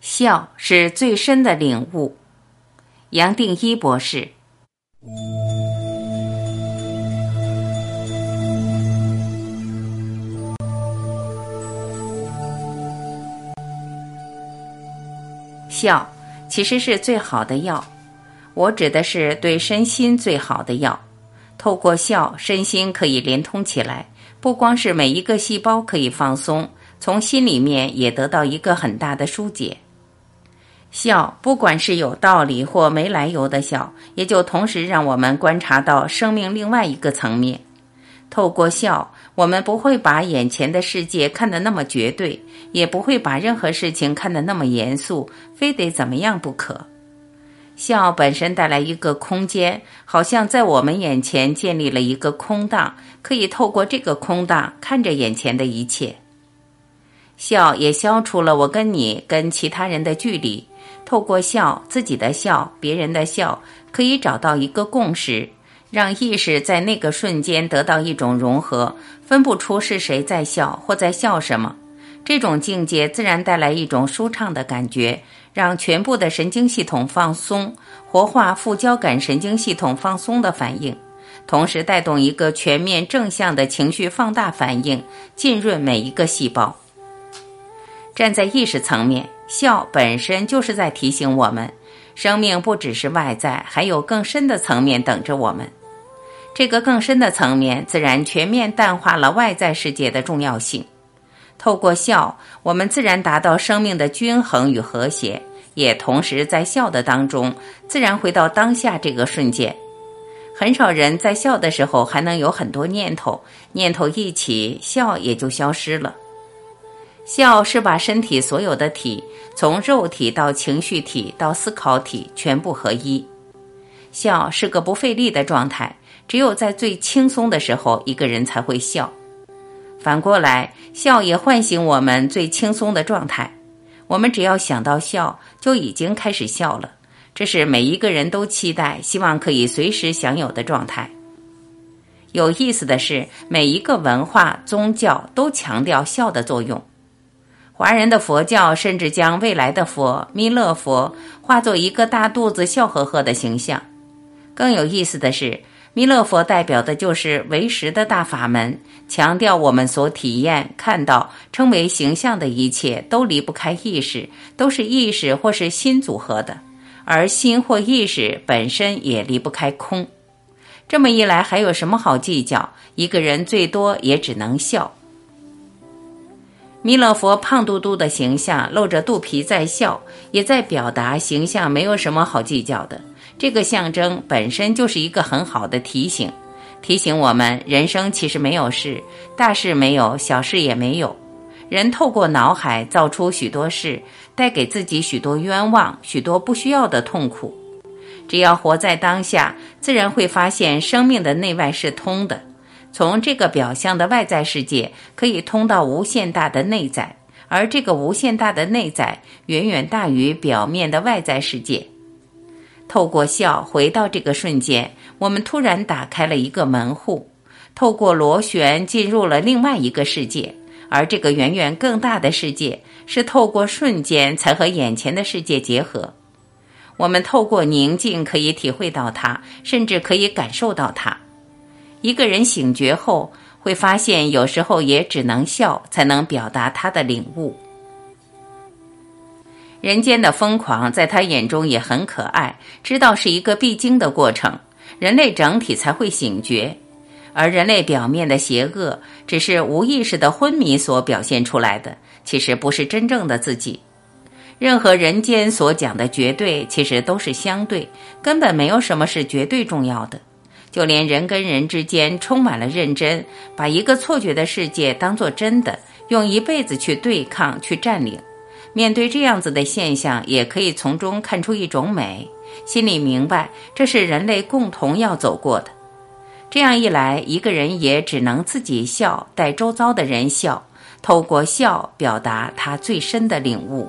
笑是最深的领悟。杨定一博士。笑其实是最好的药，我指的是对身心最好的药。透过笑，身心可以连通起来，不光是每一个细胞可以放松，从心里面也得到一个很大的疏解。笑，不管是有道理或没来由的笑，也就同时让我们观察到生命另外一个层面。透过笑，我们不会把眼前的世界看得那么绝对，也不会把任何事情看得那么严肃，非得怎么样不可。笑本身带来一个空间，好像在我们眼前建立了一个空档，可以透过这个空档看着眼前的一切。笑也消除了我跟你跟其他人的距离，透过笑，自己的笑，别人的笑，可以找到一个共识，让意识在那个瞬间得到一种融合，分不出是谁在笑或在笑什么。这种境界自然带来一种舒畅的感觉。让全部的神经系统放松，活化副交感神经系统放松的反应，同时带动一个全面正向的情绪放大反应，浸润每一个细胞。站在意识层面，笑本身就是在提醒我们，生命不只是外在，还有更深的层面等着我们。这个更深的层面，自然全面淡化了外在世界的重要性。透过笑，我们自然达到生命的均衡与和谐，也同时在笑的当中，自然回到当下这个瞬间。很少人在笑的时候还能有很多念头，念头一起，笑也就消失了。笑是把身体所有的体，从肉体到情绪体到思考体全部合一。笑是个不费力的状态，只有在最轻松的时候，一个人才会笑。反过来，笑也唤醒我们最轻松的状态。我们只要想到笑，就已经开始笑了。这是每一个人都期待、希望可以随时享有的状态。有意思的是，每一个文化、宗教都强调笑的作用。华人的佛教甚至将未来的佛弥勒佛化作一个大肚子、笑呵呵的形象。更有意思的是。弥勒佛代表的就是唯识的大法门，强调我们所体验、看到、称为形象的一切都离不开意识，都是意识或是心组合的，而心或意识本身也离不开空。这么一来，还有什么好计较？一个人最多也只能笑。弥勒佛胖嘟嘟的形象，露着肚皮在笑，也在表达形象没有什么好计较的。这个象征本身就是一个很好的提醒，提醒我们人生其实没有事，大事没有，小事也没有。人透过脑海造出许多事，带给自己许多冤枉，许多不需要的痛苦。只要活在当下，自然会发现生命的内外是通的。从这个表象的外在世界，可以通到无限大的内在，而这个无限大的内在，远远大于表面的外在世界。透过笑回到这个瞬间，我们突然打开了一个门户，透过螺旋进入了另外一个世界，而这个远远更大的世界是透过瞬间才和眼前的世界结合。我们透过宁静可以体会到它，甚至可以感受到它。一个人醒觉后，会发现有时候也只能笑才能表达他的领悟。人间的疯狂，在他眼中也很可爱，知道是一个必经的过程，人类整体才会醒觉，而人类表面的邪恶，只是无意识的昏迷所表现出来的，其实不是真正的自己。任何人间所讲的绝对，其实都是相对，根本没有什么是绝对重要的。就连人跟人之间充满了认真，把一个错觉的世界当做真的，用一辈子去对抗、去占领。面对这样子的现象，也可以从中看出一种美，心里明白这是人类共同要走过的。这样一来，一个人也只能自己笑，带周遭的人笑，透过笑表达他最深的领悟。